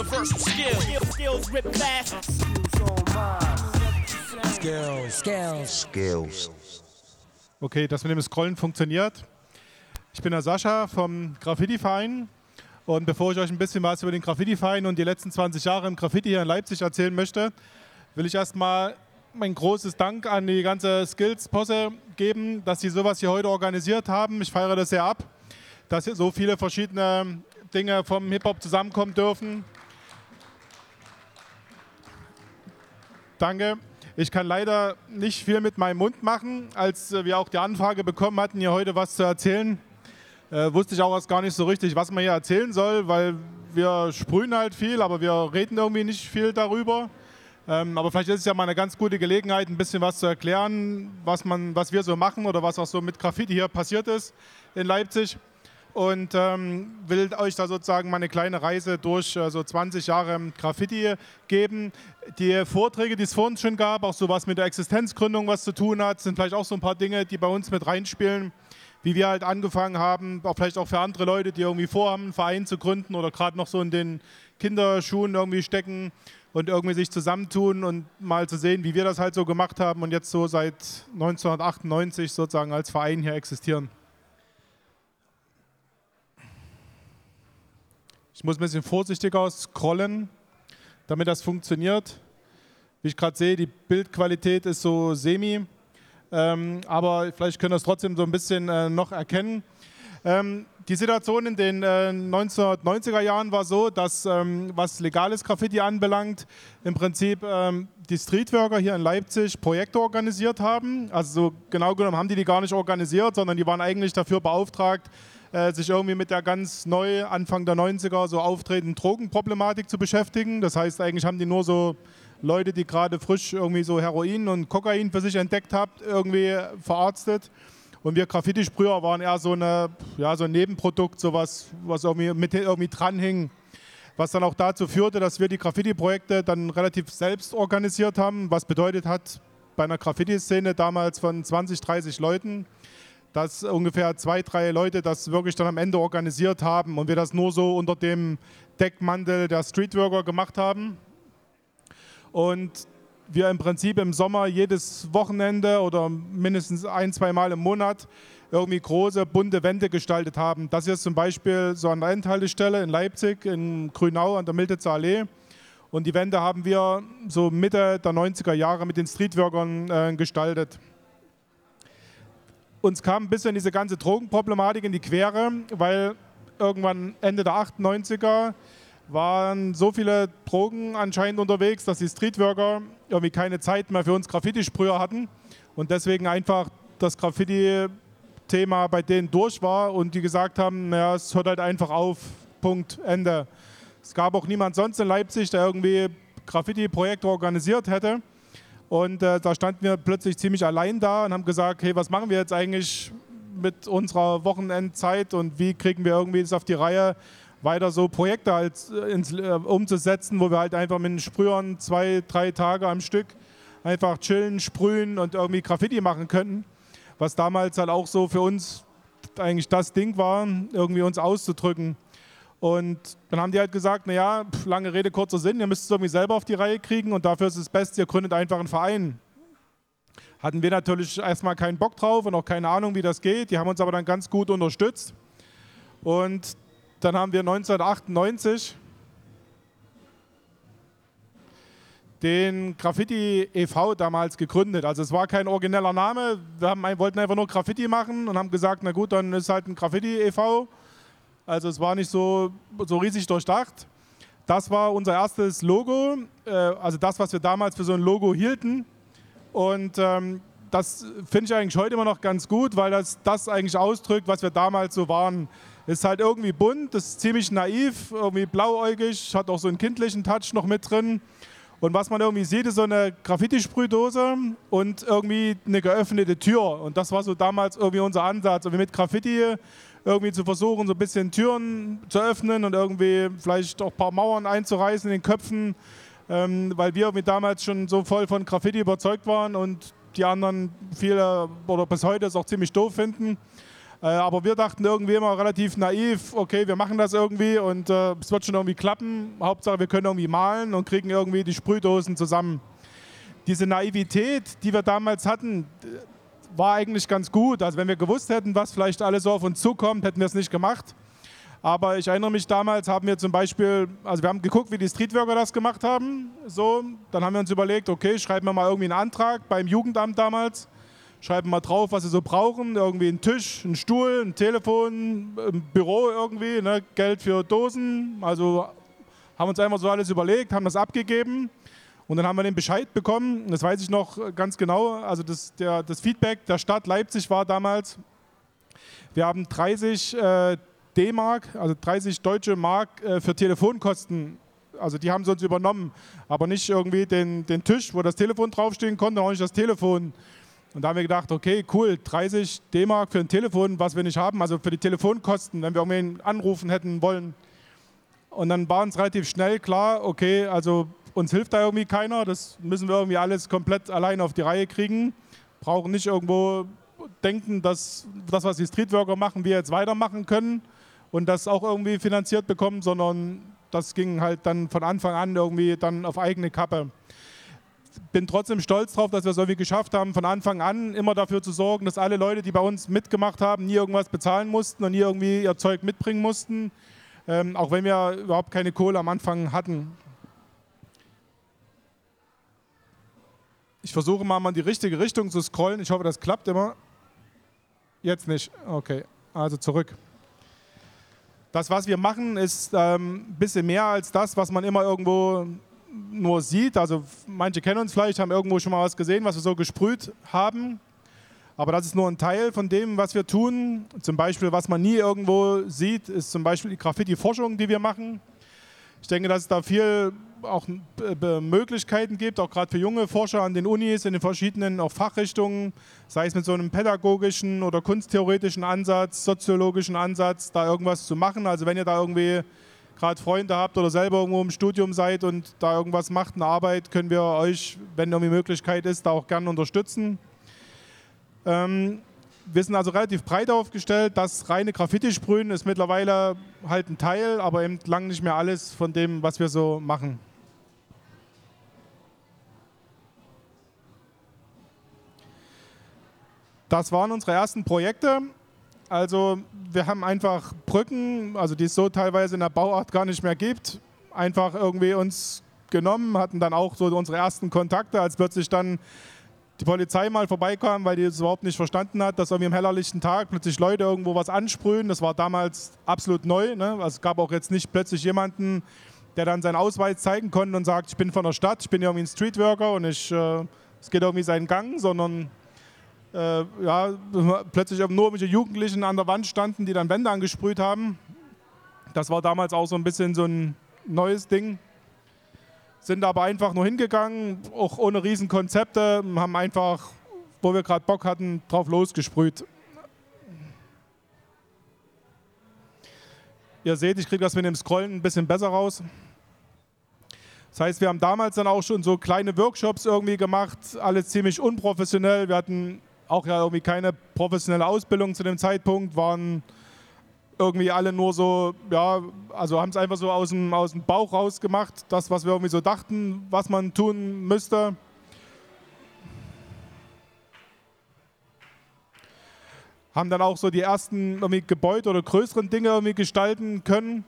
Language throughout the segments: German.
universal skill. Skills rip fast. Skills. Skills. Skills. Okay, das mit dem Scrollen funktioniert. Ich bin der Sascha vom Graffiti-Verein. Und bevor ich euch ein bisschen was über den Graffiti-Verein und die letzten 20 Jahre im Graffiti hier in Leipzig erzählen möchte, will ich erstmal mein großes Dank an die ganze Skills-Posse geben, dass sie sowas hier heute organisiert haben. Ich feiere das sehr ab, dass hier so viele verschiedene Dinge vom Hip-Hop zusammenkommen dürfen. Danke. Ich kann leider nicht viel mit meinem Mund machen. Als wir auch die Anfrage bekommen hatten, hier heute was zu erzählen, äh, wusste ich auch erst gar nicht so richtig, was man hier erzählen soll, weil wir sprühen halt viel, aber wir reden irgendwie nicht viel darüber. Ähm, aber vielleicht ist es ja mal eine ganz gute Gelegenheit, ein bisschen was zu erklären, was, man, was wir so machen oder was auch so mit Graffiti hier passiert ist in Leipzig. Und ähm, will euch da sozusagen mal eine kleine Reise durch äh, so 20 Jahre Graffiti geben. Die Vorträge, die es vor uns schon gab, auch so was mit der Existenzgründung was zu tun hat, sind vielleicht auch so ein paar Dinge, die bei uns mit reinspielen wie wir halt angefangen haben, auch vielleicht auch für andere Leute, die irgendwie vorhaben, einen Verein zu gründen oder gerade noch so in den Kinderschuhen irgendwie stecken und irgendwie sich zusammentun und mal zu sehen, wie wir das halt so gemacht haben und jetzt so seit 1998 sozusagen als Verein hier existieren. Ich muss ein bisschen vorsichtiger scrollen, damit das funktioniert. Wie ich gerade sehe, die Bildqualität ist so semi. Ähm, aber vielleicht können wir es trotzdem so ein bisschen äh, noch erkennen. Ähm, die Situation in den äh, 1990er Jahren war so, dass ähm, was legales Graffiti anbelangt, im Prinzip ähm, die Streetworker hier in Leipzig Projekte organisiert haben. Also so genau genommen haben die die gar nicht organisiert, sondern die waren eigentlich dafür beauftragt, äh, sich irgendwie mit der ganz neu Anfang der 90er so auftretenden Drogenproblematik zu beschäftigen. Das heißt, eigentlich haben die nur so Leute, die gerade frisch irgendwie so Heroin und Kokain für sich entdeckt habt, irgendwie verarztet. Und wir Graffiti-Sprüher waren eher so, eine, ja, so ein Nebenprodukt, sowas, was irgendwie mit irgendwie dranhing. Was dann auch dazu führte, dass wir die Graffiti-Projekte dann relativ selbst organisiert haben. Was bedeutet hat, bei einer Graffiti-Szene damals von 20, 30 Leuten, dass ungefähr zwei, drei Leute das wirklich dann am Ende organisiert haben und wir das nur so unter dem Deckmantel der Streetworker gemacht haben und wir im Prinzip im Sommer jedes Wochenende oder mindestens ein, zwei Mal im Monat irgendwie große, bunte Wände gestaltet haben. Das hier ist zum Beispiel so an der Endhaltestelle in Leipzig, in Grünau an der Miltitzer Allee. Und die Wände haben wir so Mitte der 90er Jahre mit den Streetworkern äh, gestaltet. Uns kam ein bisschen diese ganze Drogenproblematik in die Quere, weil irgendwann Ende der 98er waren so viele Drogen anscheinend unterwegs, dass die Streetworker irgendwie keine Zeit mehr für uns Graffiti-Sprüher hatten und deswegen einfach das Graffiti-Thema bei denen durch war und die gesagt haben, naja, es hört halt einfach auf, Punkt, Ende. Es gab auch niemand sonst in Leipzig, der irgendwie Graffiti-Projekte organisiert hätte. Und äh, da standen wir plötzlich ziemlich allein da und haben gesagt, hey, was machen wir jetzt eigentlich mit unserer Wochenendzeit und wie kriegen wir irgendwie das auf die Reihe, weiter so Projekte halt ins, äh, umzusetzen, wo wir halt einfach mit den Sprühern zwei, drei Tage am Stück einfach chillen, sprühen und irgendwie Graffiti machen könnten. Was damals halt auch so für uns eigentlich das Ding war, irgendwie uns auszudrücken. Und dann haben die halt gesagt, naja, lange Rede, kurzer Sinn, ihr müsst es irgendwie selber auf die Reihe kriegen und dafür ist es best, ihr gründet einfach einen Verein. Hatten wir natürlich erstmal keinen Bock drauf und auch keine Ahnung, wie das geht. Die haben uns aber dann ganz gut unterstützt. Und dann haben wir 1998 den Graffiti e.V. damals gegründet. Also es war kein origineller Name. Wir haben, wollten einfach nur Graffiti machen und haben gesagt, na gut, dann ist halt ein Graffiti e.V. Also es war nicht so, so riesig durchdacht. Das war unser erstes Logo, äh, also das, was wir damals für so ein Logo hielten. Und ähm, das finde ich eigentlich heute immer noch ganz gut, weil das das eigentlich ausdrückt, was wir damals so waren. Ist halt irgendwie bunt, ist ziemlich naiv, irgendwie blauäugig, hat auch so einen kindlichen Touch noch mit drin. Und was man irgendwie sieht, ist so eine Graffiti-Sprühdose und irgendwie eine geöffnete Tür. Und das war so damals irgendwie unser Ansatz, irgendwie mit Graffiti irgendwie zu versuchen, so ein bisschen Türen zu öffnen und irgendwie vielleicht auch ein paar Mauern einzureißen in den Köpfen, ähm, weil wir damals schon so voll von Graffiti überzeugt waren und die anderen viele oder bis heute es auch ziemlich doof finden. Äh, aber wir dachten irgendwie immer relativ naiv, okay, wir machen das irgendwie und äh, es wird schon irgendwie klappen. Hauptsache, wir können irgendwie malen und kriegen irgendwie die Sprühdosen zusammen. Diese Naivität, die wir damals hatten, war eigentlich ganz gut. Also wenn wir gewusst hätten, was vielleicht alles so auf uns zukommt, hätten wir es nicht gemacht. Aber ich erinnere mich damals, haben wir zum Beispiel, also wir haben geguckt, wie die Streetworker das gemacht haben. So, dann haben wir uns überlegt, okay, schreiben wir mal irgendwie einen Antrag beim Jugendamt damals schreiben mal drauf, was sie so brauchen. Irgendwie einen Tisch, einen Stuhl, ein Telefon, ein Büro irgendwie, ne? Geld für Dosen. Also haben uns einfach so alles überlegt, haben das abgegeben und dann haben wir den Bescheid bekommen. Das weiß ich noch ganz genau. Also das, der, das Feedback der Stadt Leipzig war damals, wir haben 30 äh, D-Mark, also 30 deutsche Mark äh, für Telefonkosten also die haben sie uns übernommen, aber nicht irgendwie den, den Tisch, wo das Telefon draufstehen konnte, auch nicht das Telefon. Und da haben wir gedacht, okay, cool, 30 D-Mark für ein Telefon, was wir nicht haben, also für die Telefonkosten, wenn wir irgendwen anrufen hätten wollen. Und dann war uns relativ schnell klar, okay, also uns hilft da irgendwie keiner, das müssen wir irgendwie alles komplett allein auf die Reihe kriegen. Brauchen nicht irgendwo denken, dass das, was die Streetworker machen, wir jetzt weitermachen können und das auch irgendwie finanziert bekommen, sondern das ging halt dann von Anfang an irgendwie dann auf eigene Kappe bin trotzdem stolz darauf, dass wir es irgendwie geschafft haben, von Anfang an immer dafür zu sorgen, dass alle Leute, die bei uns mitgemacht haben, nie irgendwas bezahlen mussten und nie irgendwie ihr Zeug mitbringen mussten, ähm, auch wenn wir überhaupt keine Kohle am Anfang hatten. Ich versuche mal, mal in die richtige Richtung zu scrollen. Ich hoffe, das klappt immer. Jetzt nicht. Okay, also zurück. Das, was wir machen, ist ähm, ein bisschen mehr als das, was man immer irgendwo nur sieht. Also manche kennen uns vielleicht, haben irgendwo schon mal was gesehen, was wir so gesprüht haben. Aber das ist nur ein Teil von dem, was wir tun. Zum Beispiel, was man nie irgendwo sieht, ist zum Beispiel die Graffiti-Forschung, die wir machen. Ich denke, dass es da viel auch Möglichkeiten gibt, auch gerade für junge Forscher an den Unis, in den verschiedenen auch Fachrichtungen, sei es mit so einem pädagogischen oder kunsttheoretischen Ansatz, soziologischen Ansatz, da irgendwas zu machen. Also wenn ihr da irgendwie gerade Freunde habt oder selber irgendwo im Studium seid und da irgendwas macht, eine Arbeit, können wir euch, wenn irgendwie Möglichkeit ist, da auch gerne unterstützen. Ähm, wir sind also relativ breit aufgestellt. Das reine Graffiti-Sprühen ist mittlerweile halt ein Teil, aber eben lang nicht mehr alles von dem, was wir so machen. Das waren unsere ersten Projekte. Also wir haben einfach Brücken, also die es so teilweise in der Bauart gar nicht mehr gibt, einfach irgendwie uns genommen, hatten dann auch so unsere ersten Kontakte, als plötzlich dann die Polizei mal vorbeikam, weil die es überhaupt nicht verstanden hat, dass irgendwie am hellerlichten Tag plötzlich Leute irgendwo was ansprühen. Das war damals absolut neu. Ne? Also es gab auch jetzt nicht plötzlich jemanden, der dann seinen Ausweis zeigen konnte und sagt, ich bin von der Stadt, ich bin irgendwie ein Streetworker und ich, äh, es geht irgendwie seinen Gang, sondern äh, ja, plötzlich nur irgendwelche Jugendlichen an der Wand standen, die dann Wände angesprüht haben. Das war damals auch so ein bisschen so ein neues Ding. Sind aber einfach nur hingegangen, auch ohne Riesenkonzepte, haben einfach, wo wir gerade Bock hatten, drauf losgesprüht. Ihr seht, ich kriege das mit dem Scrollen ein bisschen besser raus. Das heißt, wir haben damals dann auch schon so kleine Workshops irgendwie gemacht, alles ziemlich unprofessionell. Wir hatten auch ja irgendwie keine professionelle Ausbildung zu dem Zeitpunkt, waren irgendwie alle nur so, ja, also haben es einfach so aus dem, aus dem Bauch raus gemacht, das, was wir irgendwie so dachten, was man tun müsste. Haben dann auch so die ersten irgendwie Gebäude oder größeren Dinge irgendwie gestalten können.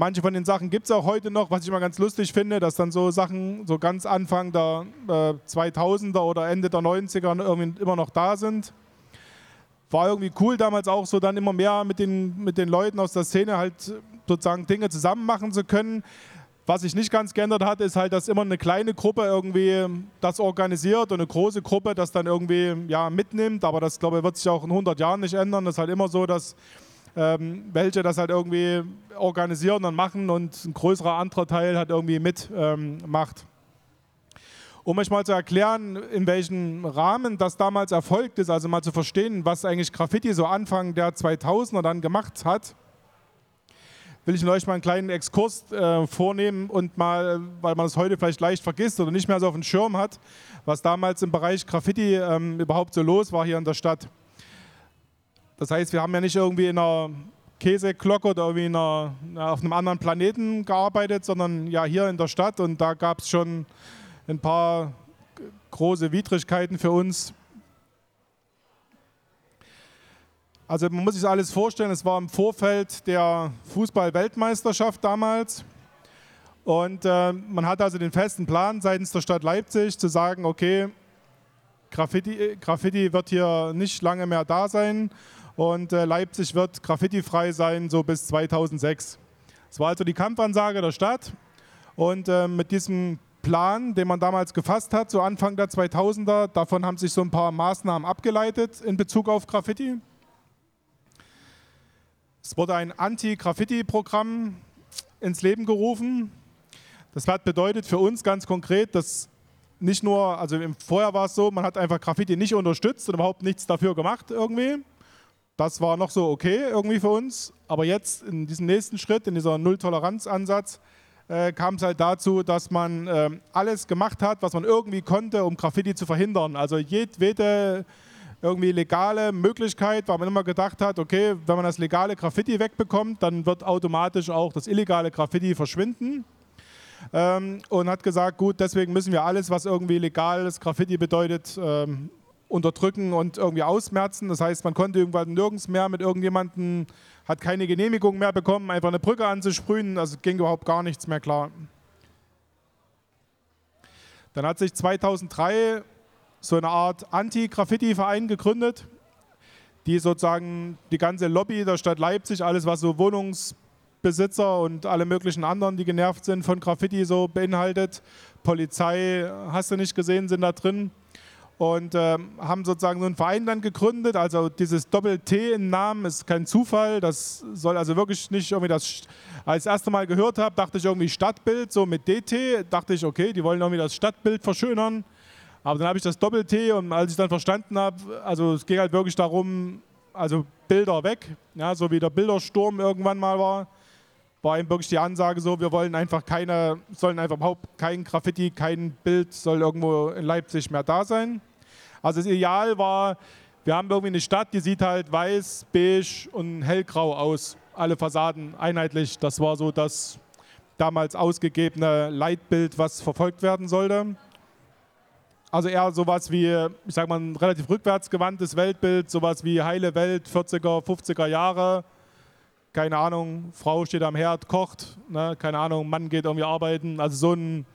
Manche von den Sachen gibt es auch heute noch, was ich immer ganz lustig finde, dass dann so Sachen so ganz Anfang der äh, 2000er oder Ende der 90er irgendwie immer noch da sind. War irgendwie cool damals auch so dann immer mehr mit den, mit den Leuten aus der Szene halt sozusagen Dinge zusammen machen zu können. Was sich nicht ganz geändert hat, ist halt, dass immer eine kleine Gruppe irgendwie das organisiert und eine große Gruppe das dann irgendwie ja, mitnimmt. Aber das, glaube ich, wird sich auch in 100 Jahren nicht ändern. Das ist halt immer so, dass ähm, welche das halt irgendwie organisieren und machen und ein größerer anderer Teil halt irgendwie mitmacht. Ähm, um euch mal zu erklären, in welchem Rahmen das damals erfolgt ist, also mal zu verstehen, was eigentlich Graffiti so Anfang der 2000er dann gemacht hat, will ich euch mal einen kleinen Exkurs äh, vornehmen und mal, weil man es heute vielleicht leicht vergisst oder nicht mehr so auf dem Schirm hat, was damals im Bereich Graffiti ähm, überhaupt so los war hier in der Stadt. Das heißt, wir haben ja nicht irgendwie in einer Käseglocke oder irgendwie in einer, auf einem anderen Planeten gearbeitet, sondern ja hier in der Stadt und da gab es schon ein paar große Widrigkeiten für uns. Also man muss sich das alles vorstellen, es war im Vorfeld der Fußball-Weltmeisterschaft damals. Und äh, man hat also den festen Plan seitens der Stadt Leipzig zu sagen, okay, Graffiti, Graffiti wird hier nicht lange mehr da sein und äh, Leipzig wird graffitifrei sein, so bis 2006. Das war also die Kampfansage der Stadt und äh, mit diesem Plan, den man damals gefasst hat, so Anfang der 2000er, davon haben sich so ein paar Maßnahmen abgeleitet in Bezug auf Graffiti. Es wurde ein Anti-Graffiti-Programm ins Leben gerufen. Das hat bedeutet für uns ganz konkret, dass nicht nur, also vorher war es so, man hat einfach Graffiti nicht unterstützt und überhaupt nichts dafür gemacht irgendwie. Das war noch so okay irgendwie für uns. Aber jetzt in diesem nächsten Schritt, in dieser Null-Toleranz-Ansatz, äh, kam es halt dazu, dass man äh, alles gemacht hat, was man irgendwie konnte, um Graffiti zu verhindern. Also jedwede irgendwie legale Möglichkeit, weil man immer gedacht hat, okay, wenn man das legale Graffiti wegbekommt, dann wird automatisch auch das illegale Graffiti verschwinden. Ähm, und hat gesagt, gut, deswegen müssen wir alles, was irgendwie legales Graffiti bedeutet, ähm, unterdrücken und irgendwie ausmerzen. Das heißt, man konnte irgendwann nirgends mehr mit irgendjemandem, hat keine Genehmigung mehr bekommen, einfach eine Brücke anzusprühen. Also ging überhaupt gar nichts mehr klar. Dann hat sich 2003 so eine Art Anti-Graffiti-Verein gegründet, die sozusagen die ganze Lobby der Stadt Leipzig, alles was so Wohnungsbesitzer und alle möglichen anderen, die genervt sind von Graffiti, so beinhaltet. Polizei, hast du nicht gesehen, sind da drin und äh, haben sozusagen so einen Verein dann gegründet. Also dieses Doppel-T im Namen ist kein Zufall. Das soll also wirklich nicht irgendwie das. Als ich das erste Mal gehört habe, dachte ich irgendwie Stadtbild, so mit DT. Dachte ich, okay, die wollen irgendwie das Stadtbild verschönern. Aber dann habe ich das Doppel-T und als ich dann verstanden habe, also es ging halt wirklich darum, also Bilder weg, ja, so wie der Bildersturm irgendwann mal war, war eben wirklich die Ansage so, wir wollen einfach keine, sollen einfach überhaupt kein Graffiti, kein Bild soll irgendwo in Leipzig mehr da sein. Also das Ideal war, wir haben irgendwie eine Stadt, die sieht halt weiß, beige und hellgrau aus, alle Fassaden einheitlich. Das war so das damals ausgegebene Leitbild, was verfolgt werden sollte. Also eher sowas wie, ich sag mal, ein relativ rückwärtsgewandtes Weltbild, sowas wie heile Welt, 40er, 50er Jahre. Keine Ahnung, Frau steht am Herd, kocht, ne? keine Ahnung, Mann geht irgendwie arbeiten. Also so, ein,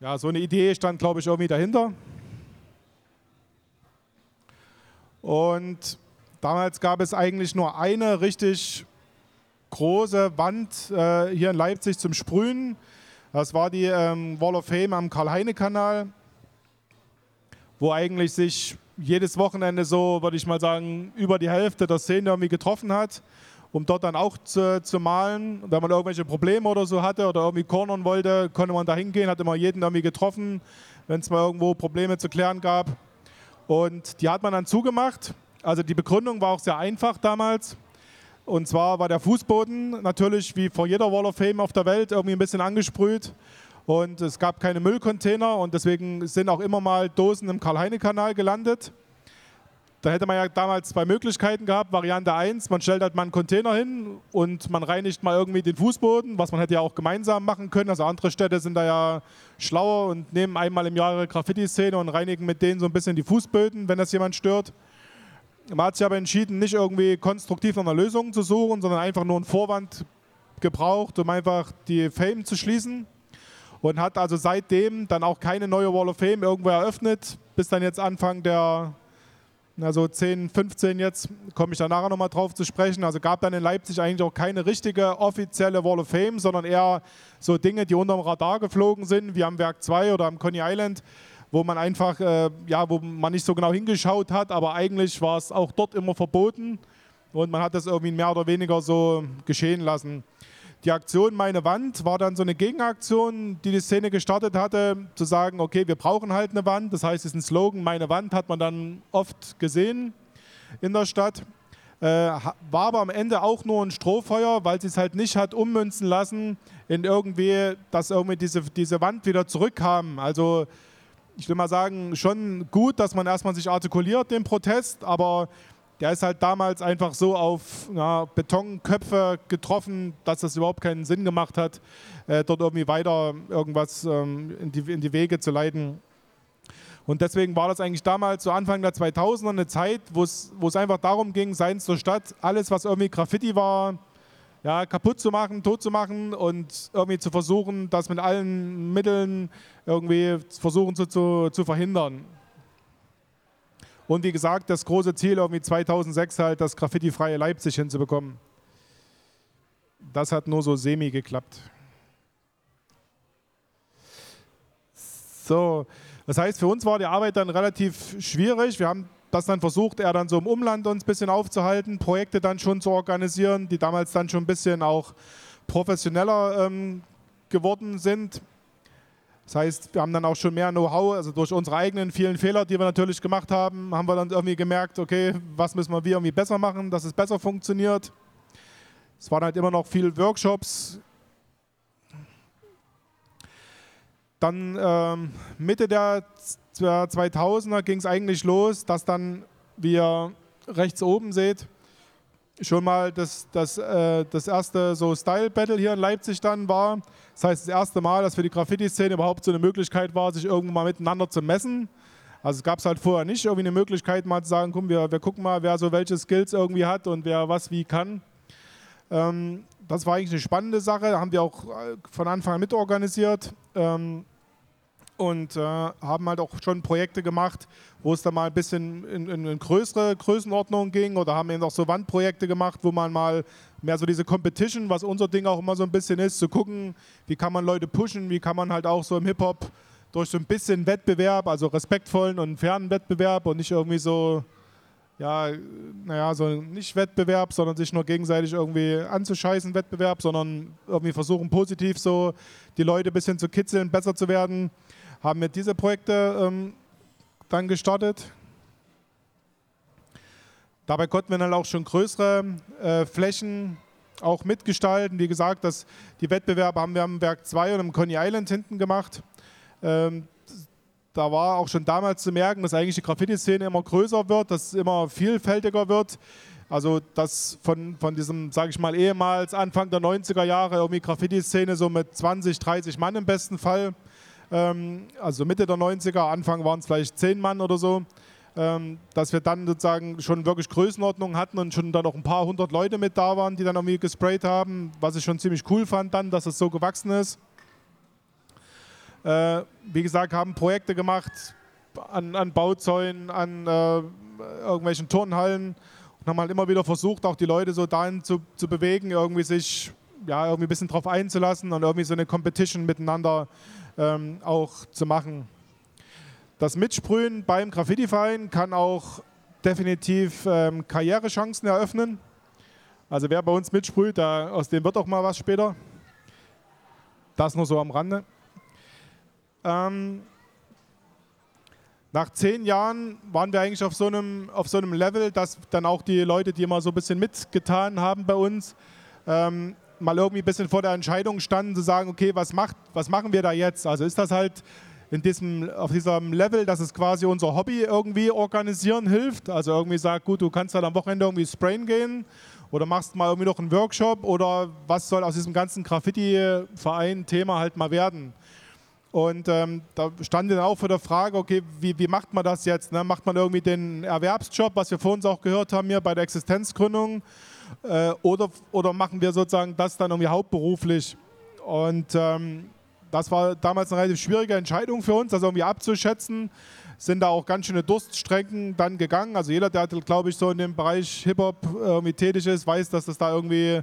ja, so eine Idee stand, glaube ich, irgendwie dahinter. Und damals gab es eigentlich nur eine richtig große Wand äh, hier in Leipzig zum Sprühen. Das war die ähm, Wall of Fame am Karl-Heine-Kanal wo eigentlich sich jedes Wochenende so, würde ich mal sagen, über die Hälfte der Szene irgendwie getroffen hat, um dort dann auch zu, zu malen. Wenn man irgendwelche Probleme oder so hatte oder irgendwie cornern wollte, konnte man da hingehen, hat immer jeden irgendwie getroffen, wenn es mal irgendwo Probleme zu klären gab. Und die hat man dann zugemacht. Also die Begründung war auch sehr einfach damals. Und zwar war der Fußboden natürlich wie vor jeder Wall of Fame auf der Welt irgendwie ein bisschen angesprüht und es gab keine Müllcontainer und deswegen sind auch immer mal Dosen im Karl-Heine-Kanal gelandet. Da hätte man ja damals zwei Möglichkeiten gehabt. Variante 1, man stellt halt mal einen Container hin und man reinigt mal irgendwie den Fußboden, was man hätte ja auch gemeinsam machen können. Also andere Städte sind da ja schlauer und nehmen einmal im Jahr ihre Graffiti-Szene und reinigen mit denen so ein bisschen die Fußböden, wenn das jemand stört. Man hat sich aber entschieden, nicht irgendwie konstruktiv nach einer Lösung zu suchen, sondern einfach nur einen Vorwand gebraucht, um einfach die Fame zu schließen und hat also seitdem dann auch keine neue Wall of Fame irgendwo eröffnet, bis dann jetzt Anfang der, also 10, 15 jetzt, komme ich da nachher nochmal drauf zu sprechen. Also gab dann in Leipzig eigentlich auch keine richtige offizielle Wall of Fame, sondern eher so Dinge, die unterm Radar geflogen sind, wie am Werk 2 oder am Coney Island, wo man einfach, äh, ja, wo man nicht so genau hingeschaut hat, aber eigentlich war es auch dort immer verboten und man hat das irgendwie mehr oder weniger so geschehen lassen. Die Aktion Meine Wand war dann so eine Gegenaktion, die die Szene gestartet hatte, zu sagen, okay, wir brauchen halt eine Wand. Das heißt, es ist ein Slogan, Meine Wand hat man dann oft gesehen in der Stadt. Äh, war aber am Ende auch nur ein Strohfeuer, weil sie es halt nicht hat ummünzen lassen in irgendwie, dass irgendwie diese, diese Wand wieder zurückkam. Also ich will mal sagen, schon gut, dass man erstmal sich artikuliert, den Protest, aber der ist halt damals einfach so auf ja, Betonköpfe getroffen, dass das überhaupt keinen Sinn gemacht hat, äh, dort irgendwie weiter irgendwas ähm, in, die, in die Wege zu leiten. Und deswegen war das eigentlich damals, so Anfang der 2000er, eine Zeit, wo es einfach darum ging, seien es zur Stadt, alles, was irgendwie Graffiti war, ja, kaputt zu machen, tot zu machen und irgendwie zu versuchen, das mit allen Mitteln irgendwie versuchen zu, zu, zu verhindern. Und wie gesagt, das große Ziel irgendwie 2006 halt, das graffiti-freie Leipzig hinzubekommen. Das hat nur so semi geklappt. So, das heißt, für uns war die Arbeit dann relativ schwierig. Wir haben das dann versucht, er dann so im Umland uns ein bisschen aufzuhalten, Projekte dann schon zu organisieren, die damals dann schon ein bisschen auch professioneller ähm, geworden sind. Das heißt, wir haben dann auch schon mehr Know-how, also durch unsere eigenen vielen Fehler, die wir natürlich gemacht haben, haben wir dann irgendwie gemerkt, okay, was müssen wir irgendwie besser machen, dass es besser funktioniert. Es waren halt immer noch viele Workshops. Dann ähm, Mitte der 2000er ging es eigentlich los, dass dann, wie ihr rechts oben seht, schon mal das, das, äh, das erste so Style-Battle hier in Leipzig dann war. Das heißt, das erste Mal, dass für die Graffiti-Szene überhaupt so eine Möglichkeit war, sich irgendwo mal miteinander zu messen. Also gab es halt vorher nicht irgendwie eine Möglichkeit, mal zu sagen, komm, wir, wir gucken mal, wer so welche Skills irgendwie hat und wer was wie kann. Ähm, das war eigentlich eine spannende Sache, haben wir auch äh, von Anfang an mitorganisiert. Ähm, und äh, haben halt auch schon Projekte gemacht, wo es dann mal ein bisschen in, in, in, größere Größenordnung ging oder haben eben auch so Wandprojekte gemacht, wo man mal mehr so diese Competition, was unser Ding auch immer so ein bisschen ist, zu gucken, wie kann man Leute pushen, wie kann man halt auch so im Hip-Hop durch so ein bisschen Wettbewerb, also respektvollen und fairen Wettbewerb und nicht irgendwie so, ja, naja, so nicht Wettbewerb, sondern sich nur gegenseitig irgendwie anzuscheißen, Wettbewerb, sondern irgendwie versuchen positiv so die Leute ein bisschen zu kitzeln, besser zu werden haben wir diese Projekte ähm, dann gestartet. Dabei konnten wir dann auch schon größere äh, Flächen auch mitgestalten. Wie gesagt, das, die Wettbewerbe haben wir am Werk 2 und im Coney Island hinten gemacht. Ähm, da war auch schon damals zu merken, dass eigentlich die Graffiti-Szene immer größer wird, dass es immer vielfältiger wird. Also dass von, von diesem, sage ich mal, ehemals Anfang der 90er Jahre irgendwie Graffiti-Szene so mit 20, 30 Mann im besten Fall also Mitte der 90er, Anfang waren es vielleicht zehn Mann oder so, ähm, dass wir dann sozusagen schon wirklich Größenordnung hatten und schon dann noch ein paar hundert Leute mit da waren, die dann irgendwie gesprayt haben, was ich schon ziemlich cool fand dann, dass es so gewachsen ist. Äh, wie gesagt, haben Projekte gemacht an, an Bauzäunen, an äh, irgendwelchen Turnhallen und haben halt immer wieder versucht, auch die Leute so dahin zu, zu bewegen, irgendwie sich ja, irgendwie ein bisschen drauf einzulassen und irgendwie so eine Competition miteinander ähm, auch zu machen. Das Mitsprühen beim Graffiti-Verein kann auch definitiv ähm, Karrierechancen eröffnen. Also wer bei uns mitsprüht, der, aus dem wird auch mal was später. Das nur so am Rande. Ähm, nach zehn Jahren waren wir eigentlich auf so, einem, auf so einem Level, dass dann auch die Leute, die immer so ein bisschen mitgetan haben bei uns, ähm, mal irgendwie ein bisschen vor der Entscheidung standen, zu sagen, okay, was, macht, was machen wir da jetzt? Also ist das halt in diesem, auf diesem Level, dass es quasi unser Hobby irgendwie organisieren hilft? Also irgendwie sagt, gut, du kannst halt am Wochenende irgendwie sprayen gehen oder machst mal irgendwie noch einen Workshop oder was soll aus diesem ganzen Graffiti-Verein-Thema halt mal werden? Und ähm, da stand dann auch vor der Frage, okay, wie, wie macht man das jetzt? Ne? Macht man irgendwie den Erwerbsjob, was wir vor uns auch gehört haben hier bei der Existenzgründung? Äh, oder, oder machen wir sozusagen das dann irgendwie hauptberuflich? Und ähm, das war damals eine relativ schwierige Entscheidung für uns, das irgendwie abzuschätzen. Sind da auch ganz schöne Durststrecken dann gegangen. Also jeder, der, glaube ich, so in dem Bereich Hip-Hop irgendwie tätig ist, weiß, dass das da irgendwie,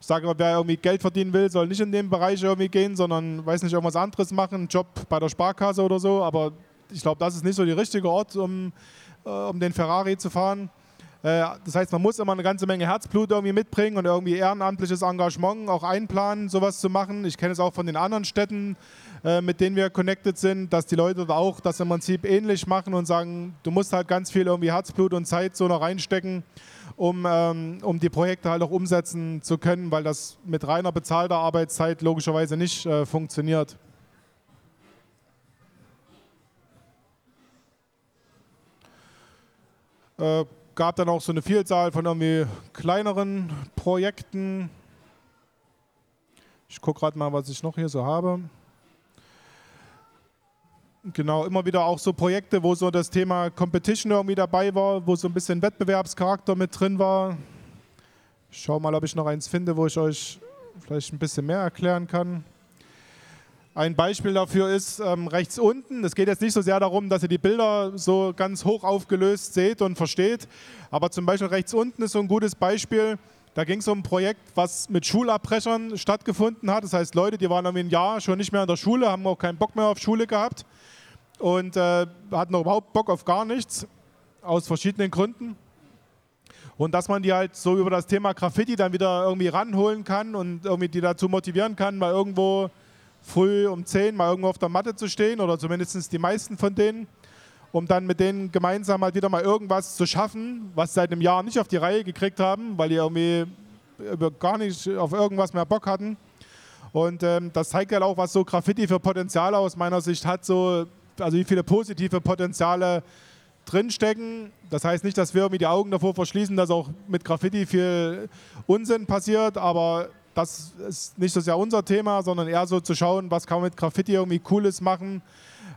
ich sage mal, wer irgendwie Geld verdienen will, soll nicht in dem Bereich irgendwie gehen, sondern, weiß nicht, irgendwas anderes machen, einen Job bei der Sparkasse oder so. Aber ich glaube, das ist nicht so der richtige Ort, um, äh, um den Ferrari zu fahren. Äh, das heißt, man muss immer eine ganze Menge Herzblut irgendwie mitbringen und irgendwie ehrenamtliches Engagement auch einplanen, sowas zu machen. Ich kenne es auch von den anderen Städten, äh, mit denen wir connected sind, dass die Leute auch das im Prinzip ähnlich machen und sagen, du musst halt ganz viel irgendwie Herzblut und Zeit so noch reinstecken, um, ähm, um die Projekte halt auch umsetzen zu können, weil das mit reiner bezahlter Arbeitszeit logischerweise nicht äh, funktioniert. Äh, gab dann auch so eine Vielzahl von irgendwie kleineren Projekten. Ich gucke gerade mal, was ich noch hier so habe. Genau, immer wieder auch so Projekte, wo so das Thema Competition irgendwie dabei war, wo so ein bisschen Wettbewerbscharakter mit drin war. Ich schau mal, ob ich noch eins finde, wo ich euch vielleicht ein bisschen mehr erklären kann. Ein Beispiel dafür ist ähm, rechts unten. Es geht jetzt nicht so sehr darum, dass ihr die Bilder so ganz hoch aufgelöst seht und versteht, aber zum Beispiel rechts unten ist so ein gutes Beispiel. Da ging es um ein Projekt, was mit Schulabbrechern stattgefunden hat. Das heißt, Leute, die waren ein Jahr schon nicht mehr in der Schule, haben auch keinen Bock mehr auf Schule gehabt und äh, hatten überhaupt Bock auf gar nichts, aus verschiedenen Gründen. Und dass man die halt so über das Thema Graffiti dann wieder irgendwie ranholen kann und irgendwie die dazu motivieren kann, mal irgendwo früh um 10 mal irgendwo auf der Matte zu stehen oder zumindest die meisten von denen, um dann mit denen gemeinsam halt wieder mal irgendwas zu schaffen, was sie seit einem Jahr nicht auf die Reihe gekriegt haben, weil die irgendwie gar nicht auf irgendwas mehr Bock hatten. Und ähm, das zeigt halt auch, was so Graffiti für Potenziale aus meiner Sicht hat, so, also wie viele positive Potenziale drinstecken. Das heißt nicht, dass wir irgendwie die Augen davor verschließen, dass auch mit Graffiti viel Unsinn passiert, aber das ist nicht so sehr unser Thema, sondern eher so zu schauen, was kann man mit Graffiti irgendwie Cooles machen.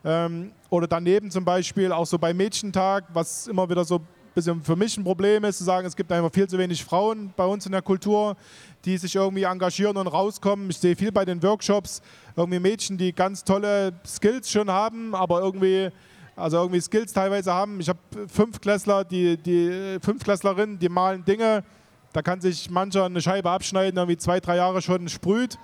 Ähm, oder daneben zum Beispiel auch so bei Mädchentag, was immer wieder so ein bisschen für mich ein Problem ist, zu sagen, es gibt einfach viel zu wenig Frauen bei uns in der Kultur, die sich irgendwie engagieren und rauskommen. Ich sehe viel bei den Workshops irgendwie Mädchen, die ganz tolle Skills schon haben, aber irgendwie also irgendwie Skills teilweise haben. Ich habe fünf Klässler, die, die Fünfklässlerinnen, die malen Dinge, da kann sich mancher eine Scheibe abschneiden, irgendwie zwei, drei Jahre schon sprüht,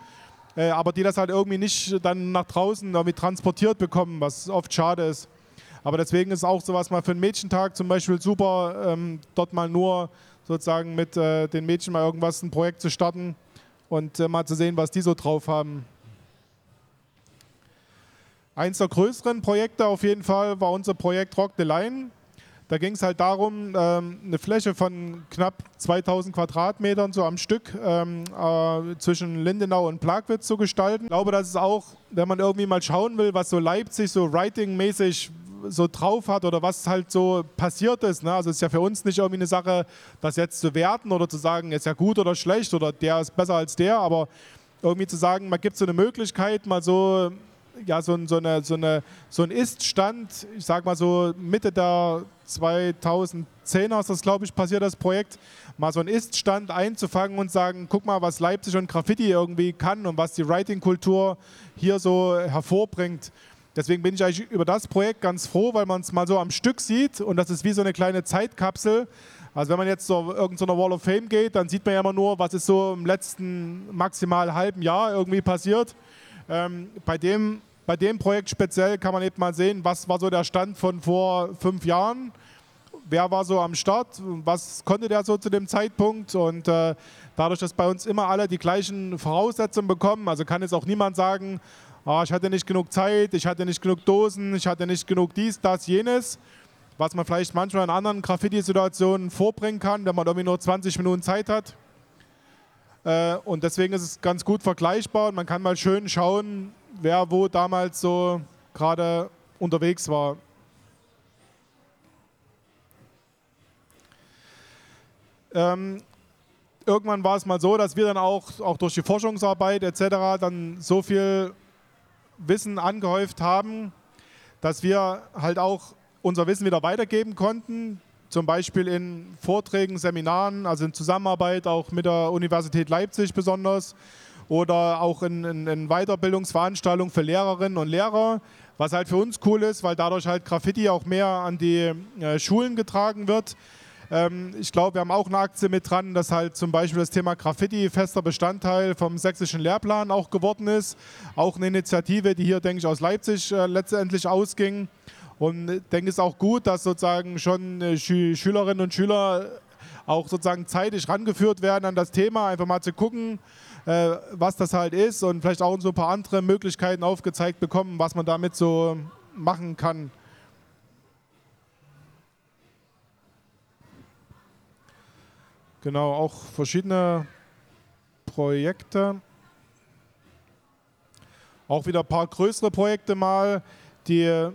äh, aber die das halt irgendwie nicht dann nach draußen irgendwie transportiert bekommen, was oft schade ist. Aber deswegen ist auch sowas mal für einen Mädchentag zum Beispiel super, ähm, dort mal nur sozusagen mit äh, den Mädchen mal irgendwas, ein Projekt zu starten und äh, mal zu sehen, was die so drauf haben. Eins der größeren Projekte auf jeden Fall war unser Projekt Rock the Line. Da ging es halt darum, ähm, eine Fläche von knapp 2000 Quadratmetern so am Stück ähm, äh, zwischen Lindenau und Plagwitz zu gestalten. Ich glaube, das ist auch, wenn man irgendwie mal schauen will, was so Leipzig so writing-mäßig so drauf hat oder was halt so passiert ist. Ne? Also es ist ja für uns nicht irgendwie eine Sache, das jetzt zu werten oder zu sagen, ist ja gut oder schlecht oder der ist besser als der, aber irgendwie zu sagen, man gibt so eine Möglichkeit, mal so ja, so, so, eine, so, eine, so ein Ist-Stand, ich sag mal so Mitte der 2010er ist das, glaube ich, passiert, das Projekt, mal so ein Ist-Stand einzufangen und sagen, guck mal, was Leipzig und Graffiti irgendwie kann und was die Writing-Kultur hier so hervorbringt. Deswegen bin ich eigentlich über das Projekt ganz froh, weil man es mal so am Stück sieht und das ist wie so eine kleine Zeitkapsel. Also wenn man jetzt zu irgendeiner Wall of Fame geht, dann sieht man ja immer nur, was ist so im letzten maximal halben Jahr irgendwie passiert. Ähm, bei, dem, bei dem Projekt speziell kann man eben mal sehen, was war so der Stand von vor fünf Jahren. Wer war so am Start? Was konnte der so zu dem Zeitpunkt? Und äh, dadurch, dass bei uns immer alle die gleichen Voraussetzungen bekommen, also kann jetzt auch niemand sagen, oh, ich hatte nicht genug Zeit, ich hatte nicht genug Dosen, ich hatte nicht genug dies, das, jenes, was man vielleicht manchmal in anderen Graffiti-Situationen vorbringen kann, wenn man irgendwie nur 20 Minuten Zeit hat. Äh, und deswegen ist es ganz gut vergleichbar und man kann mal schön schauen, wer wo damals so gerade unterwegs war. Ähm, irgendwann war es mal so, dass wir dann auch, auch durch die Forschungsarbeit etc. dann so viel Wissen angehäuft haben, dass wir halt auch unser Wissen wieder weitergeben konnten zum Beispiel in Vorträgen, Seminaren, also in Zusammenarbeit auch mit der Universität Leipzig besonders oder auch in, in, in Weiterbildungsveranstaltungen für Lehrerinnen und Lehrer, was halt für uns cool ist, weil dadurch halt Graffiti auch mehr an die äh, Schulen getragen wird. Ähm, ich glaube, wir haben auch eine Aktie mit dran, dass halt zum Beispiel das Thema Graffiti fester Bestandteil vom sächsischen Lehrplan auch geworden ist. Auch eine Initiative, die hier, denke ich, aus Leipzig äh, letztendlich ausging. Und ich denke, es ist auch gut, dass sozusagen schon äh, Schülerinnen und Schüler auch sozusagen zeitig rangeführt werden an das Thema, einfach mal zu gucken, äh, was das halt ist und vielleicht auch so ein paar andere Möglichkeiten aufgezeigt bekommen, was man damit so machen kann. Genau, auch verschiedene Projekte. Auch wieder ein paar größere Projekte mal, die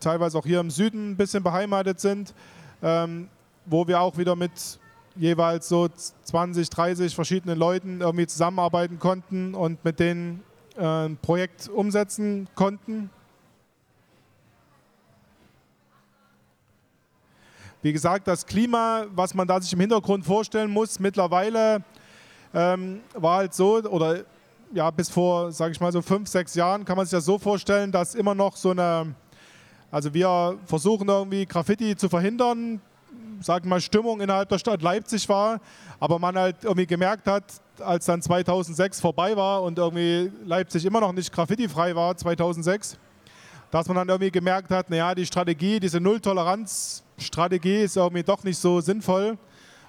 teilweise auch hier im Süden ein bisschen beheimatet sind. Ähm, wo wir auch wieder mit jeweils so 20, 30 verschiedenen Leuten irgendwie zusammenarbeiten konnten und mit denen äh, ein Projekt umsetzen konnten. Wie gesagt, das Klima, was man da sich im Hintergrund vorstellen muss, mittlerweile ähm, war halt so, oder ja, bis vor, sage ich mal, so fünf, sechs Jahren kann man sich das so vorstellen, dass immer noch so eine, also wir versuchen irgendwie Graffiti zu verhindern, sagen mal, Stimmung innerhalb der Stadt Leipzig war, aber man halt irgendwie gemerkt hat, als dann 2006 vorbei war und irgendwie Leipzig immer noch nicht graffitifrei war, 2006, dass man dann irgendwie gemerkt hat, naja, die Strategie, diese Null-Toleranz-Strategie ist irgendwie doch nicht so sinnvoll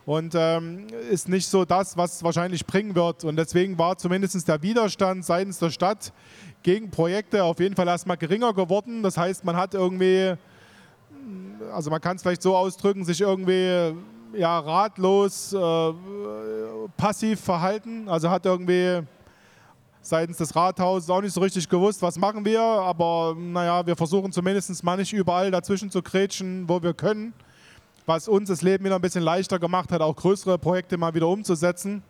und ähm, ist nicht so das, was wahrscheinlich bringen wird. Und deswegen war zumindest der Widerstand seitens der Stadt gegen Projekte auf jeden Fall erstmal geringer geworden. Das heißt, man hat irgendwie, also man kann es vielleicht so ausdrücken, sich irgendwie ja, ratlos, äh, passiv verhalten. Also hat irgendwie seitens des Rathauses auch nicht so richtig gewusst, was machen wir. Aber naja, wir versuchen zumindest mal nicht überall dazwischen zu kretschen, wo wir können. Was uns das Leben wieder ein bisschen leichter gemacht hat, auch größere Projekte mal wieder umzusetzen.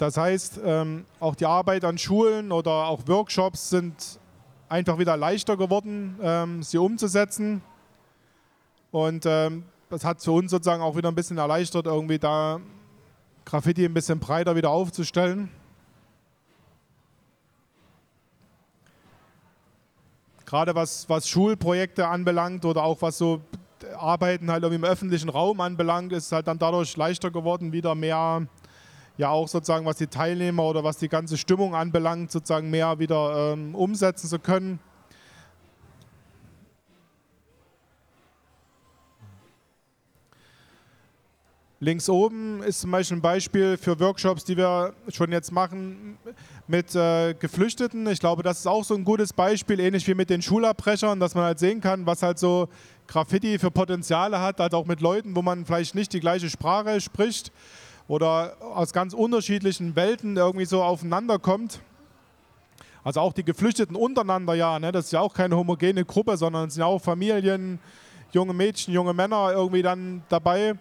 Das heißt, ähm, auch die Arbeit an Schulen oder auch Workshops sind einfach wieder leichter geworden, ähm, sie umzusetzen. Und ähm, das hat für uns sozusagen auch wieder ein bisschen erleichtert, irgendwie da Graffiti ein bisschen breiter wieder aufzustellen. Gerade was, was Schulprojekte anbelangt oder auch was so Arbeiten halt im öffentlichen Raum anbelangt, ist halt dann dadurch leichter geworden, wieder mehr, ja auch sozusagen was die Teilnehmer oder was die ganze Stimmung anbelangt, sozusagen mehr wieder ähm, umsetzen zu können. Links oben ist zum Beispiel ein Beispiel für Workshops, die wir schon jetzt machen mit äh, Geflüchteten. Ich glaube, das ist auch so ein gutes Beispiel, ähnlich wie mit den Schulabbrechern, dass man halt sehen kann, was halt so Graffiti für Potenziale hat, halt auch mit Leuten, wo man vielleicht nicht die gleiche Sprache spricht oder aus ganz unterschiedlichen Welten irgendwie so aufeinander kommt. Also auch die Geflüchteten untereinander, ja, ne? das ist ja auch keine homogene Gruppe, sondern es sind ja auch Familien, junge Mädchen, junge Männer irgendwie dann dabei.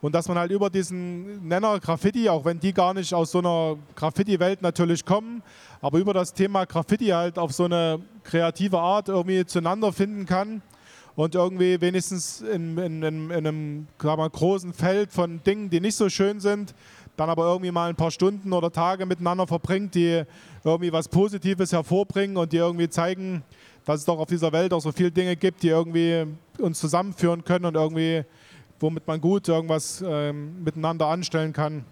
Und dass man halt über diesen Nenner Graffiti, auch wenn die gar nicht aus so einer Graffiti-Welt natürlich kommen, aber über das Thema Graffiti halt auf so eine kreative Art irgendwie zueinander finden kann und irgendwie wenigstens in, in, in, in einem mal, großen Feld von Dingen, die nicht so schön sind, dann aber irgendwie mal ein paar Stunden oder Tage miteinander verbringt, die irgendwie was Positives hervorbringen und die irgendwie zeigen, dass es doch auf dieser Welt auch so viele Dinge gibt, die irgendwie uns zusammenführen können und irgendwie womit man gut irgendwas ähm, miteinander anstellen kann.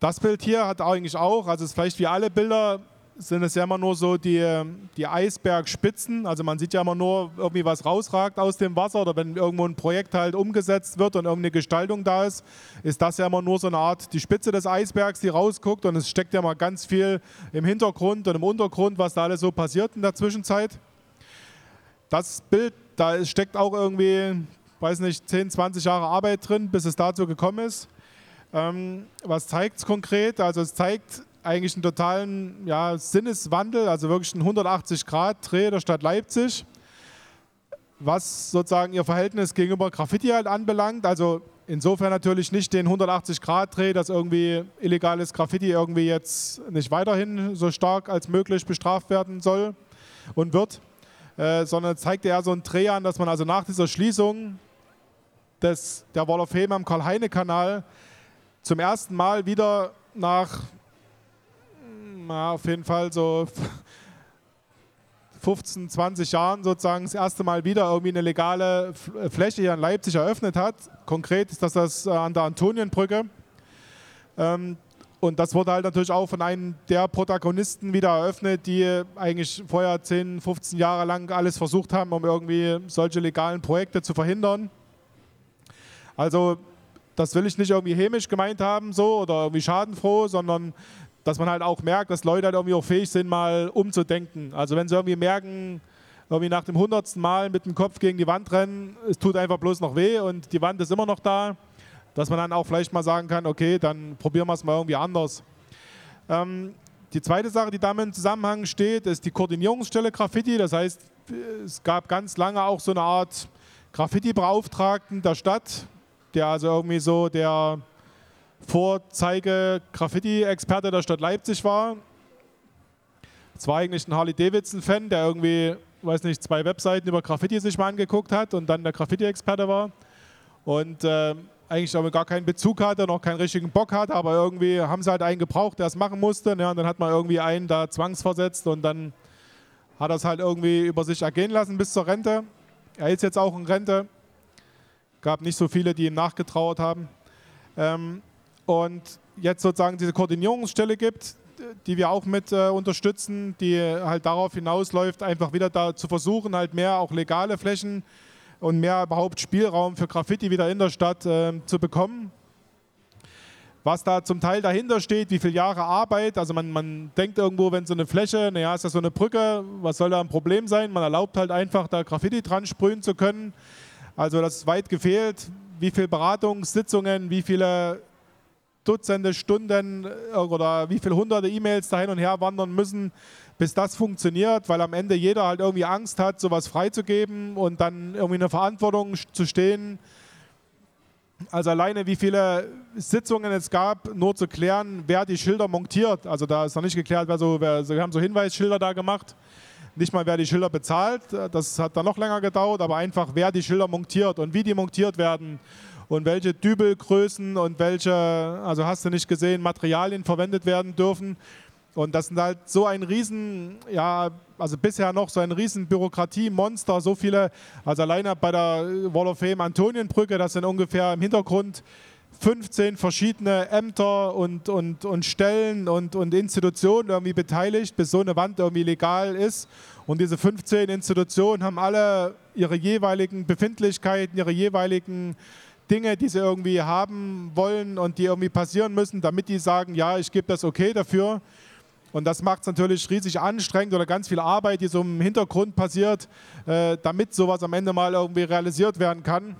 Das Bild hier hat eigentlich auch, also es ist vielleicht wie alle Bilder, sind es ja immer nur so die, die Eisbergspitzen. Also man sieht ja immer nur irgendwie was rausragt aus dem Wasser oder wenn irgendwo ein Projekt halt umgesetzt wird und irgendeine Gestaltung da ist, ist das ja immer nur so eine Art die Spitze des Eisbergs, die rausguckt und es steckt ja mal ganz viel im Hintergrund und im Untergrund, was da alles so passiert in der Zwischenzeit. Das Bild, da steckt auch irgendwie, weiß nicht, 10, 20 Jahre Arbeit drin, bis es dazu gekommen ist. Ähm, was zeigt es konkret? Also es zeigt eigentlich einen totalen ja, Sinneswandel, also wirklich einen 180-Grad-Dreh der Stadt Leipzig, was sozusagen ihr Verhältnis gegenüber Graffiti halt anbelangt. Also insofern natürlich nicht den 180-Grad-Dreh, dass irgendwie illegales Graffiti irgendwie jetzt nicht weiterhin so stark als möglich bestraft werden soll und wird, äh, sondern zeigt eher so einen Dreh an, dass man also nach dieser Schließung des, der Wall of Fame am Karl-Heine-Kanal zum ersten Mal wieder nach na, auf jeden Fall so 15, 20 Jahren sozusagen das erste Mal wieder irgendwie eine legale Fläche hier in Leipzig eröffnet hat. Konkret ist das das äh, an der Antonienbrücke. Ähm, und das wurde halt natürlich auch von einem der Protagonisten wieder eröffnet, die eigentlich vorher 10, 15 Jahre lang alles versucht haben, um irgendwie solche legalen Projekte zu verhindern. Also das will ich nicht irgendwie hämisch gemeint haben so oder irgendwie schadenfroh, sondern dass man halt auch merkt, dass Leute halt irgendwie auch fähig sind, mal umzudenken. Also wenn sie irgendwie merken, irgendwie nach dem hundertsten Mal mit dem Kopf gegen die Wand rennen, es tut einfach bloß noch weh und die Wand ist immer noch da, dass man dann auch vielleicht mal sagen kann, okay, dann probieren wir es mal irgendwie anders. Ähm, die zweite Sache, die damit im Zusammenhang steht, ist die Koordinierungsstelle Graffiti. Das heißt, es gab ganz lange auch so eine Art Graffiti-Beauftragten der Stadt, der also irgendwie so der Vorzeige-Graffiti-Experte der Stadt Leipzig war. Es war eigentlich ein Harley-Davidson-Fan, der irgendwie, weiß nicht, zwei Webseiten über Graffiti sich mal angeguckt hat und dann der Graffiti-Experte war. Und äh, eigentlich aber gar keinen Bezug hatte, noch keinen richtigen Bock hatte, aber irgendwie haben sie halt einen gebraucht, der es machen musste. Ne? Und dann hat man irgendwie einen da zwangsversetzt und dann hat er es halt irgendwie über sich ergehen lassen bis zur Rente. Er ist jetzt auch in Rente. Gab nicht so viele, die ihm nachgetrauert haben. Ähm, und jetzt sozusagen diese Koordinierungsstelle gibt, die wir auch mit äh, unterstützen, die halt darauf hinausläuft, einfach wieder da zu versuchen, halt mehr auch legale Flächen und mehr überhaupt Spielraum für Graffiti wieder in der Stadt äh, zu bekommen. Was da zum Teil dahinter steht, wie viele Jahre Arbeit, also man, man denkt irgendwo, wenn so eine Fläche, naja, ist das so eine Brücke, was soll da ein Problem sein? Man erlaubt halt einfach, da Graffiti dran sprühen zu können. Also das ist weit gefehlt. Wie viele Beratungssitzungen, wie viele Dutzende Stunden äh, oder wie viele hunderte E-Mails da hin und her wandern müssen, bis das funktioniert, weil am Ende jeder halt irgendwie Angst hat, sowas freizugeben und dann irgendwie eine Verantwortung zu stehen. Also alleine wie viele Sitzungen es gab, nur zu klären, wer die Schilder montiert. Also da ist noch nicht geklärt, wer so, wer, wir haben so Hinweisschilder da gemacht. Nicht mal, wer die Schilder bezahlt, das hat dann noch länger gedauert, aber einfach, wer die Schilder montiert und wie die montiert werden und welche Dübelgrößen und welche, also hast du nicht gesehen, Materialien verwendet werden dürfen. Und das sind halt so ein riesen, ja, also bisher noch so ein riesen Bürokratiemonster, so viele, also alleine bei der Wall of Fame Antonienbrücke, das sind ungefähr im Hintergrund 15 verschiedene Ämter und, und, und Stellen und, und Institutionen irgendwie beteiligt, bis so eine Wand irgendwie legal ist. Und diese 15 Institutionen haben alle ihre jeweiligen Befindlichkeiten, ihre jeweiligen Dinge, die sie irgendwie haben wollen und die irgendwie passieren müssen, damit die sagen, ja, ich gebe das okay dafür. Und das macht es natürlich riesig anstrengend oder ganz viel Arbeit, die so im Hintergrund passiert, äh, damit sowas am Ende mal irgendwie realisiert werden kann.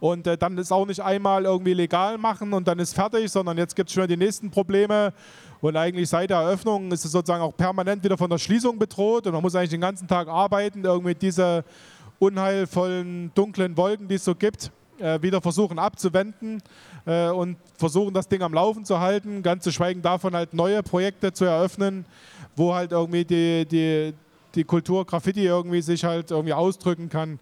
Und äh, dann ist auch nicht einmal irgendwie legal machen und dann ist fertig, sondern jetzt gibt es schon die nächsten Probleme. Und eigentlich seit der Eröffnung ist es sozusagen auch permanent wieder von der Schließung bedroht und man muss eigentlich den ganzen Tag arbeiten, irgendwie diese unheilvollen, dunklen Wolken, die es so gibt äh, wieder versuchen abzuwenden äh, und versuchen, das Ding am Laufen zu halten. Ganz zu schweigen davon, halt neue Projekte zu eröffnen, wo halt irgendwie die, die, die Kultur Graffiti irgendwie sich halt irgendwie ausdrücken kann.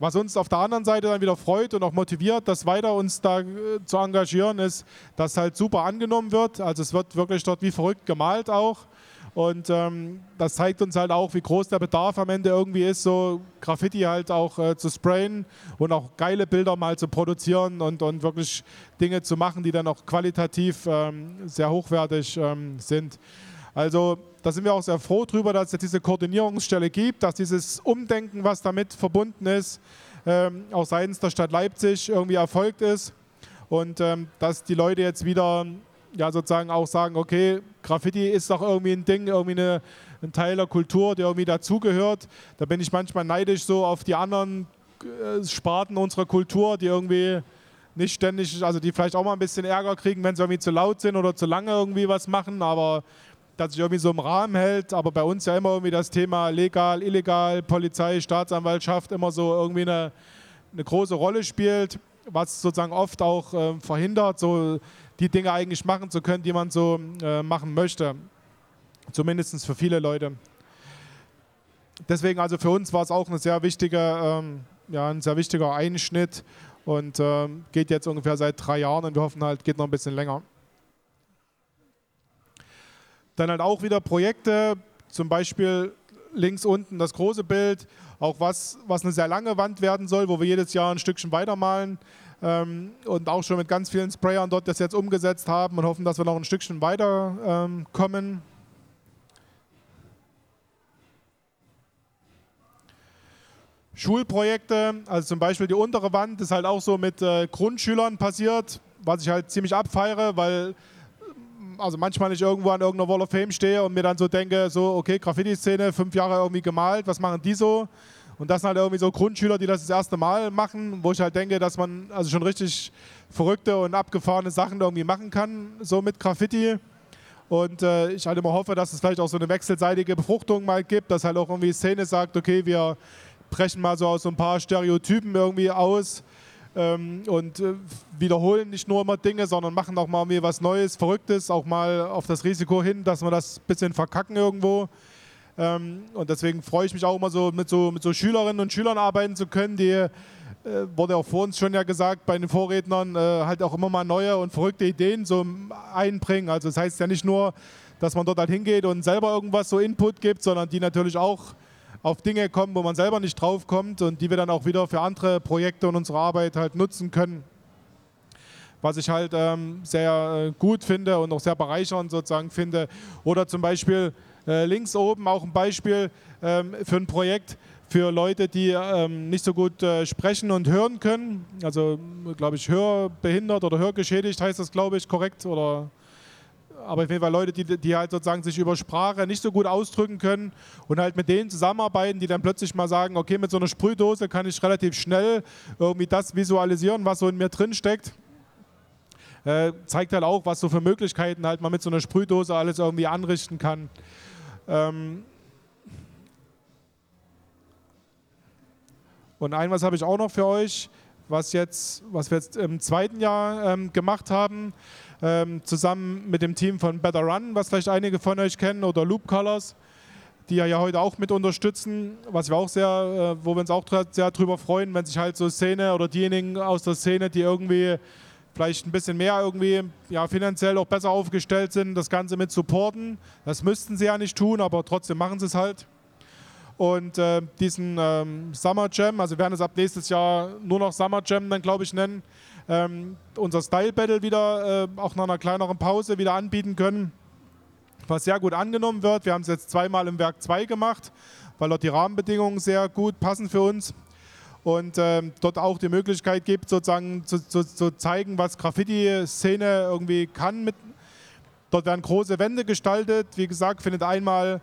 Was uns auf der anderen Seite dann wieder freut und auch motiviert, das weiter uns da äh, zu engagieren, ist, dass halt super angenommen wird. Also es wird wirklich dort wie verrückt gemalt auch. Und ähm, das zeigt uns halt auch, wie groß der Bedarf am Ende irgendwie ist, so Graffiti halt auch äh, zu sprayen und auch geile Bilder mal zu produzieren und, und wirklich Dinge zu machen, die dann auch qualitativ ähm, sehr hochwertig ähm, sind. Also da sind wir auch sehr froh drüber, dass es diese Koordinierungsstelle gibt, dass dieses Umdenken, was damit verbunden ist, ähm, auch seitens der Stadt Leipzig irgendwie erfolgt ist und ähm, dass die Leute jetzt wieder ja sozusagen auch sagen, okay, Graffiti ist doch irgendwie ein Ding, irgendwie eine, ein Teil der Kultur, der irgendwie dazugehört. Da bin ich manchmal neidisch so auf die anderen äh, Sparten unserer Kultur, die irgendwie nicht ständig, also die vielleicht auch mal ein bisschen Ärger kriegen, wenn sie irgendwie zu laut sind oder zu lange irgendwie was machen, aber dass sich irgendwie so im Rahmen hält. Aber bei uns ja immer irgendwie das Thema legal, illegal, Polizei, Staatsanwaltschaft immer so irgendwie eine, eine große Rolle spielt, was sozusagen oft auch äh, verhindert, so die Dinge eigentlich machen zu können, die man so äh, machen möchte. Zumindest für viele Leute. Deswegen also für uns war es auch eine sehr wichtige, ähm, ja, ein sehr wichtiger Einschnitt und ähm, geht jetzt ungefähr seit drei Jahren und wir hoffen halt, geht noch ein bisschen länger. Dann halt auch wieder Projekte, zum Beispiel links unten das große Bild, auch was, was eine sehr lange Wand werden soll, wo wir jedes Jahr ein Stückchen weitermalen ähm, und auch schon mit ganz vielen Sprayern dort das jetzt umgesetzt haben und hoffen, dass wir noch ein Stückchen weiter ähm. Schulprojekte, also zum Beispiel die untere Wand ist halt auch so mit äh, Grundschülern passiert, was ich halt ziemlich abfeiere, weil also manchmal ich irgendwo an irgendeiner Wall of Fame stehe und mir dann so denke, so okay, Graffiti-Szene, fünf Jahre irgendwie gemalt, was machen die so? Und das sind halt irgendwie so Grundschüler, die das das erste Mal machen, wo ich halt denke, dass man also schon richtig verrückte und abgefahrene Sachen irgendwie machen kann, so mit Graffiti. Und äh, ich halt immer hoffe, dass es vielleicht auch so eine wechselseitige Befruchtung mal gibt, dass halt auch irgendwie Szene sagt, okay, wir brechen mal so aus so ein paar Stereotypen irgendwie aus und äh, wiederholen nicht nur immer Dinge, sondern machen auch mal was Neues, Verrücktes, auch mal auf das Risiko hin, dass wir das ein bisschen verkacken irgendwo. Ähm, und deswegen freue ich mich auch immer so mit, so mit so Schülerinnen und Schülern arbeiten zu können, die, äh, wurde auch vor uns schon ja gesagt, bei den Vorrednern, äh, halt auch immer mal neue und verrückte Ideen so einbringen. Also das heißt ja nicht nur, dass man dort halt hingeht und selber irgendwas so Input gibt, sondern die natürlich auch auf Dinge kommen, wo man selber nicht drauf kommt und die wir dann auch wieder für andere Projekte und unsere Arbeit halt nutzen können. Was ich halt ähm, sehr äh, gut finde und auch sehr bereichernd sozusagen finde. Oder zum Beispiel äh, links oben auch ein Beispiel ähm, für ein Projekt für Leute, die ähm, nicht so gut äh, sprechen und hören können. Also, glaube ich, hörbehindert oder hörgeschädigt heißt das, glaube ich, korrekt. Oder aber auf jeden Fall Leute, die, die halt sozusagen sich über Sprache nicht so gut ausdrücken können und halt mit denen zusammenarbeiten, die dann plötzlich mal sagen, okay, mit so einer Sprühdose kann ich relativ schnell irgendwie das visualisieren, was so in mir drin steckt. Äh, zeigt halt auch, was so für Möglichkeiten halt man mit so einer Sprühdose alles irgendwie anrichten kann. Ähm und ein was habe ich auch noch für euch, was, jetzt, was wir jetzt im zweiten Jahr ähm, gemacht haben ähm, zusammen mit dem Team von Better Run, was vielleicht einige von euch kennen, oder Loop Colors, die ja heute auch mit unterstützen, was wir auch sehr, äh, wo wir uns auch sehr drüber freuen, wenn sich halt so Szene oder diejenigen aus der Szene, die irgendwie vielleicht ein bisschen mehr irgendwie ja, finanziell auch besser aufgestellt sind, das Ganze mit supporten. Das müssten sie ja nicht tun, aber trotzdem machen sie es halt. Und äh, diesen ähm, Summer Jam, also wir werden es ab nächstes Jahr nur noch Summer Jam dann glaube ich nennen, ähm, unser Style Battle wieder, äh, auch nach einer kleineren Pause wieder anbieten können, was sehr gut angenommen wird. Wir haben es jetzt zweimal im Werk 2 gemacht, weil dort die Rahmenbedingungen sehr gut passen für uns und ähm, dort auch die Möglichkeit gibt, sozusagen zu, zu, zu zeigen, was Graffiti-Szene irgendwie kann. Mit, dort werden große Wände gestaltet. Wie gesagt, findet einmal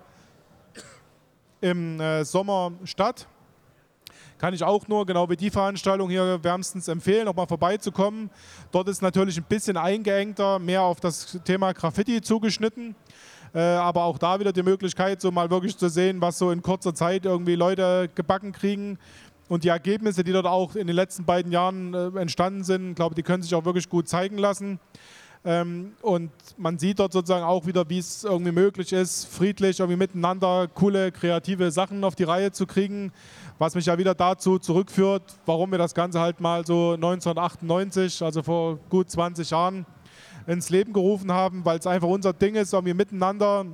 im äh, Sommer statt. Kann ich auch nur, genau wie die Veranstaltung hier, wärmstens empfehlen, auch mal vorbeizukommen. Dort ist natürlich ein bisschen eingeengter, mehr auf das Thema Graffiti zugeschnitten. Äh, aber auch da wieder die Möglichkeit, so mal wirklich zu sehen, was so in kurzer Zeit irgendwie Leute gebacken kriegen. Und die Ergebnisse, die dort auch in den letzten beiden Jahren äh, entstanden sind, glaube die können sich auch wirklich gut zeigen lassen. Ähm, und man sieht dort sozusagen auch wieder, wie es irgendwie möglich ist, friedlich irgendwie miteinander coole, kreative Sachen auf die Reihe zu kriegen. Was mich ja wieder dazu zurückführt, warum wir das Ganze halt mal so 1998, also vor gut 20 Jahren, ins Leben gerufen haben, weil es einfach unser Ding ist, irgendwie miteinander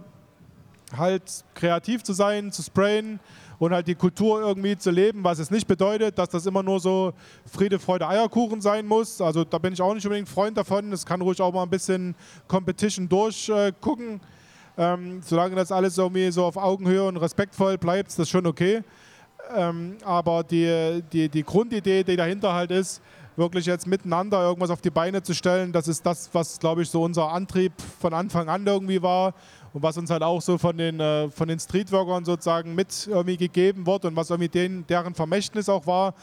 halt kreativ zu sein, zu sprayen und halt die Kultur irgendwie zu leben, was es nicht bedeutet, dass das immer nur so Friede, Freude, Eierkuchen sein muss. Also da bin ich auch nicht unbedingt Freund davon. Es kann ruhig auch mal ein bisschen Competition durchgucken. Ähm, solange das alles irgendwie so auf Augenhöhe und respektvoll bleibt, ist das schon okay. Ähm, aber die, die, die Grundidee, die dahinter halt ist, wirklich jetzt miteinander irgendwas auf die Beine zu stellen, das ist das, was, glaube ich, so unser Antrieb von Anfang an irgendwie war und was uns halt auch so von den, äh, von den Streetworkern sozusagen mit irgendwie gegeben wird und was irgendwie den, deren Vermächtnis auch war,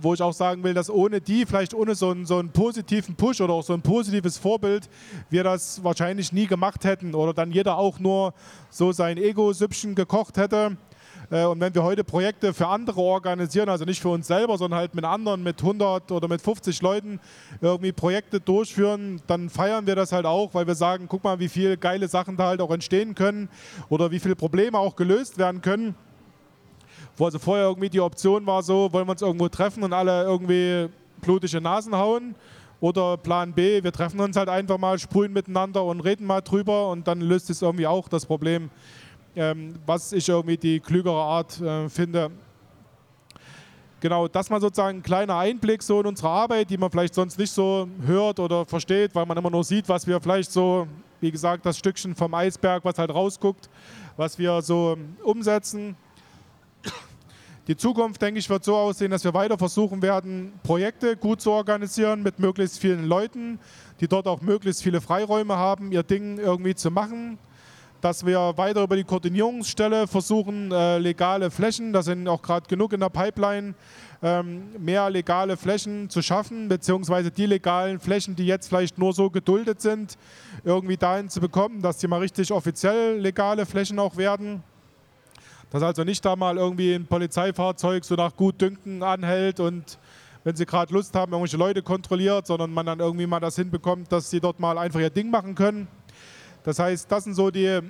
wo ich auch sagen will, dass ohne die, vielleicht ohne so einen, so einen positiven Push oder auch so ein positives Vorbild, wir das wahrscheinlich nie gemacht hätten oder dann jeder auch nur so sein Ego-Süppchen gekocht hätte und wenn wir heute Projekte für andere organisieren, also nicht für uns selber, sondern halt mit anderen, mit 100 oder mit 50 Leuten irgendwie Projekte durchführen, dann feiern wir das halt auch, weil wir sagen, guck mal, wie viele geile Sachen da halt auch entstehen können oder wie viele Probleme auch gelöst werden können. Wo also vorher irgendwie die Option war so, wollen wir uns irgendwo treffen und alle irgendwie blutige Nasen hauen. Oder Plan B, wir treffen uns halt einfach mal, sprühen miteinander und reden mal drüber und dann löst es irgendwie auch das Problem ähm, was ich irgendwie die klügere Art äh, finde. Genau, das mal sozusagen ein kleiner Einblick so in unsere Arbeit, die man vielleicht sonst nicht so hört oder versteht, weil man immer nur sieht, was wir vielleicht so, wie gesagt, das Stückchen vom Eisberg, was halt rausguckt, was wir so umsetzen. Die Zukunft, denke ich, wird so aussehen, dass wir weiter versuchen werden, Projekte gut zu organisieren mit möglichst vielen Leuten, die dort auch möglichst viele Freiräume haben, ihr Ding irgendwie zu machen dass wir weiter über die Koordinierungsstelle versuchen, äh, legale Flächen, da sind auch gerade genug in der Pipeline, ähm, mehr legale Flächen zu schaffen, beziehungsweise die legalen Flächen, die jetzt vielleicht nur so geduldet sind, irgendwie dahin zu bekommen, dass die mal richtig offiziell legale Flächen auch werden. Dass also nicht da mal irgendwie ein Polizeifahrzeug so nach Gutdünken anhält und wenn sie gerade Lust haben, irgendwelche Leute kontrolliert, sondern man dann irgendwie mal das hinbekommt, dass sie dort mal einfach ihr Ding machen können. Das heißt, das sind so die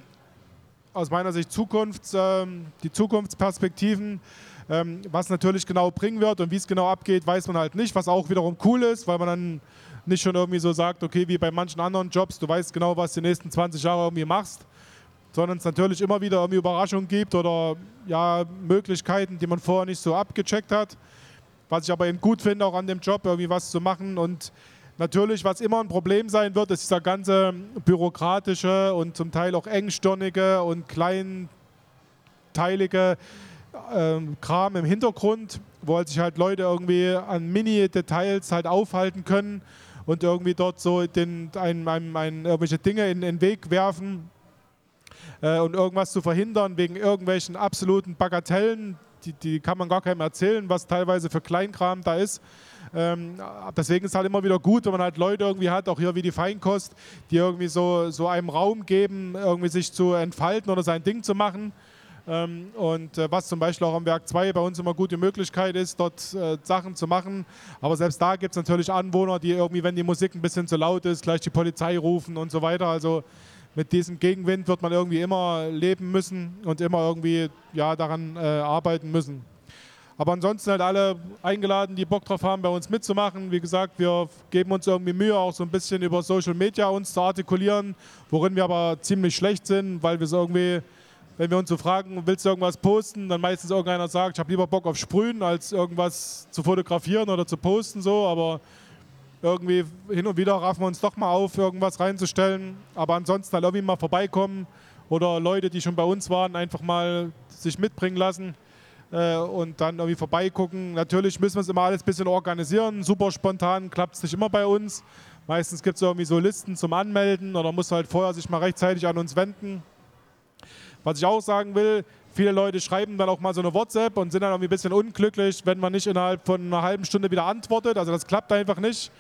aus meiner Sicht Zukunfts, äh, die Zukunftsperspektiven. Ähm, was natürlich genau bringen wird und wie es genau abgeht, weiß man halt nicht, was auch wiederum cool ist, weil man dann nicht schon irgendwie so sagt, okay, wie bei manchen anderen Jobs, du weißt genau, was die nächsten 20 Jahre irgendwie machst, sondern es natürlich immer wieder irgendwie Überraschungen gibt oder ja, Möglichkeiten, die man vorher nicht so abgecheckt hat. Was ich aber eben gut finde, auch an dem Job irgendwie was zu machen und Natürlich, was immer ein Problem sein wird, ist dieser ganze bürokratische und zum Teil auch engstirnige und kleinteilige äh, Kram im Hintergrund, wo halt sich halt Leute irgendwie an Mini-Details halt aufhalten können und irgendwie dort so den, ein, ein, ein, irgendwelche Dinge in den Weg werfen äh, und irgendwas zu verhindern wegen irgendwelchen absoluten Bagatellen, die, die kann man gar keinem erzählen, was teilweise für Kleinkram da ist. Ähm, deswegen ist es halt immer wieder gut, wenn man halt Leute irgendwie hat, auch hier wie die Feinkost, die irgendwie so, so einem Raum geben, irgendwie sich zu entfalten oder sein Ding zu machen. Ähm, und äh, was zum Beispiel auch am Werk 2 bei uns immer gute Möglichkeit ist, dort äh, Sachen zu machen. Aber selbst da gibt es natürlich Anwohner, die irgendwie, wenn die Musik ein bisschen zu laut ist, gleich die Polizei rufen und so weiter. Also mit diesem Gegenwind wird man irgendwie immer leben müssen und immer irgendwie ja, daran äh, arbeiten müssen. Aber ansonsten halt alle eingeladen, die Bock drauf haben, bei uns mitzumachen. Wie gesagt, wir geben uns irgendwie Mühe, auch so ein bisschen über Social Media uns zu artikulieren, worin wir aber ziemlich schlecht sind, weil wir so irgendwie, wenn wir uns so fragen, willst du irgendwas posten, dann meistens irgendeiner sagt, ich habe lieber Bock auf Sprühen, als irgendwas zu fotografieren oder zu posten so, aber irgendwie hin und wieder raffen wir uns doch mal auf, irgendwas reinzustellen. Aber ansonsten halt irgendwie mal vorbeikommen oder Leute, die schon bei uns waren, einfach mal sich mitbringen lassen äh, und dann irgendwie vorbeigucken. Natürlich müssen wir es immer alles ein bisschen organisieren. Super spontan klappt es nicht immer bei uns. Meistens gibt es irgendwie so Listen zum Anmelden oder muss halt vorher sich mal rechtzeitig an uns wenden. Was ich auch sagen will, viele Leute schreiben dann auch mal so eine WhatsApp und sind dann irgendwie ein bisschen unglücklich, wenn man nicht innerhalb von einer halben Stunde wieder antwortet. Also das klappt einfach nicht.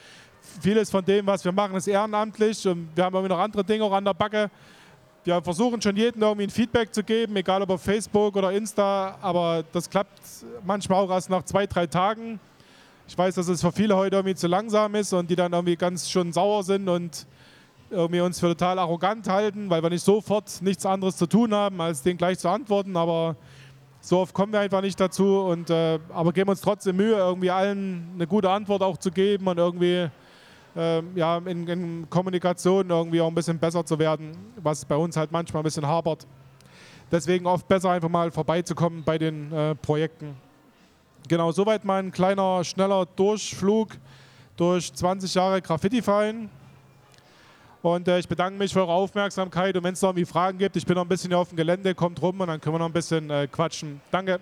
Vieles von dem, was wir machen, ist ehrenamtlich und wir haben irgendwie noch andere Dinge auch an der Backe. Wir versuchen schon jedem irgendwie ein Feedback zu geben, egal ob auf Facebook oder Insta, aber das klappt manchmal auch erst nach zwei, drei Tagen. Ich weiß, dass es für viele heute irgendwie zu langsam ist und die dann irgendwie ganz schön sauer sind und irgendwie uns für total arrogant halten, weil wir nicht sofort nichts anderes zu tun haben, als denen gleich zu antworten. Aber so oft kommen wir einfach nicht dazu. Und, äh, aber geben uns trotzdem Mühe, irgendwie allen eine gute Antwort auch zu geben und irgendwie ja, in, in, Kommunikation irgendwie auch ein bisschen besser zu werden, was bei uns halt manchmal ein bisschen hapert. Deswegen oft besser einfach mal vorbeizukommen bei den äh, Projekten. Genau, soweit mein kleiner, schneller Durchflug durch 20 Jahre Graffiti-Verein. Und äh, ich bedanke mich für eure Aufmerksamkeit. Und wenn es noch irgendwie Fragen gibt, ich bin noch ein bisschen hier auf dem Gelände, kommt rum und dann können wir noch ein bisschen äh, quatschen. Danke.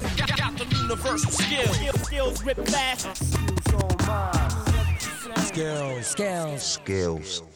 Got, got the universal skills. Skills, rip fast. Skills, skills, skills. skills.